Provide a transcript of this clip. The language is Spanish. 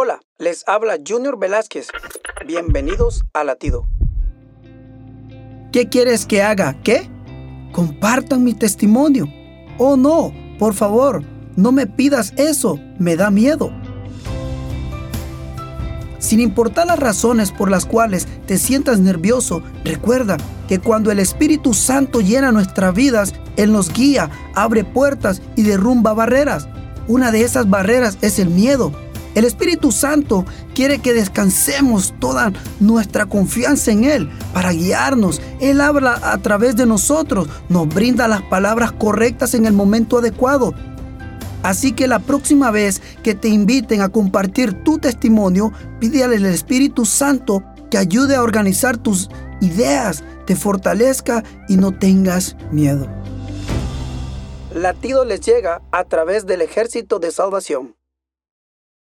Hola, les habla Junior Velázquez. Bienvenidos a Latido. ¿Qué quieres que haga? ¿Qué? Compartan mi testimonio. Oh no, por favor, no me pidas eso, me da miedo. Sin importar las razones por las cuales te sientas nervioso, recuerda que cuando el Espíritu Santo llena nuestras vidas, Él nos guía, abre puertas y derrumba barreras. Una de esas barreras es el miedo. El Espíritu Santo quiere que descansemos toda nuestra confianza en Él para guiarnos. Él habla a través de nosotros, nos brinda las palabras correctas en el momento adecuado Así que la próxima vez que te inviten a compartir tu testimonio, pídele al Espíritu Santo que ayude a organizar tus ideas, te fortalezca y no tengas miedo. Latido les llega a través del ejército de salvación.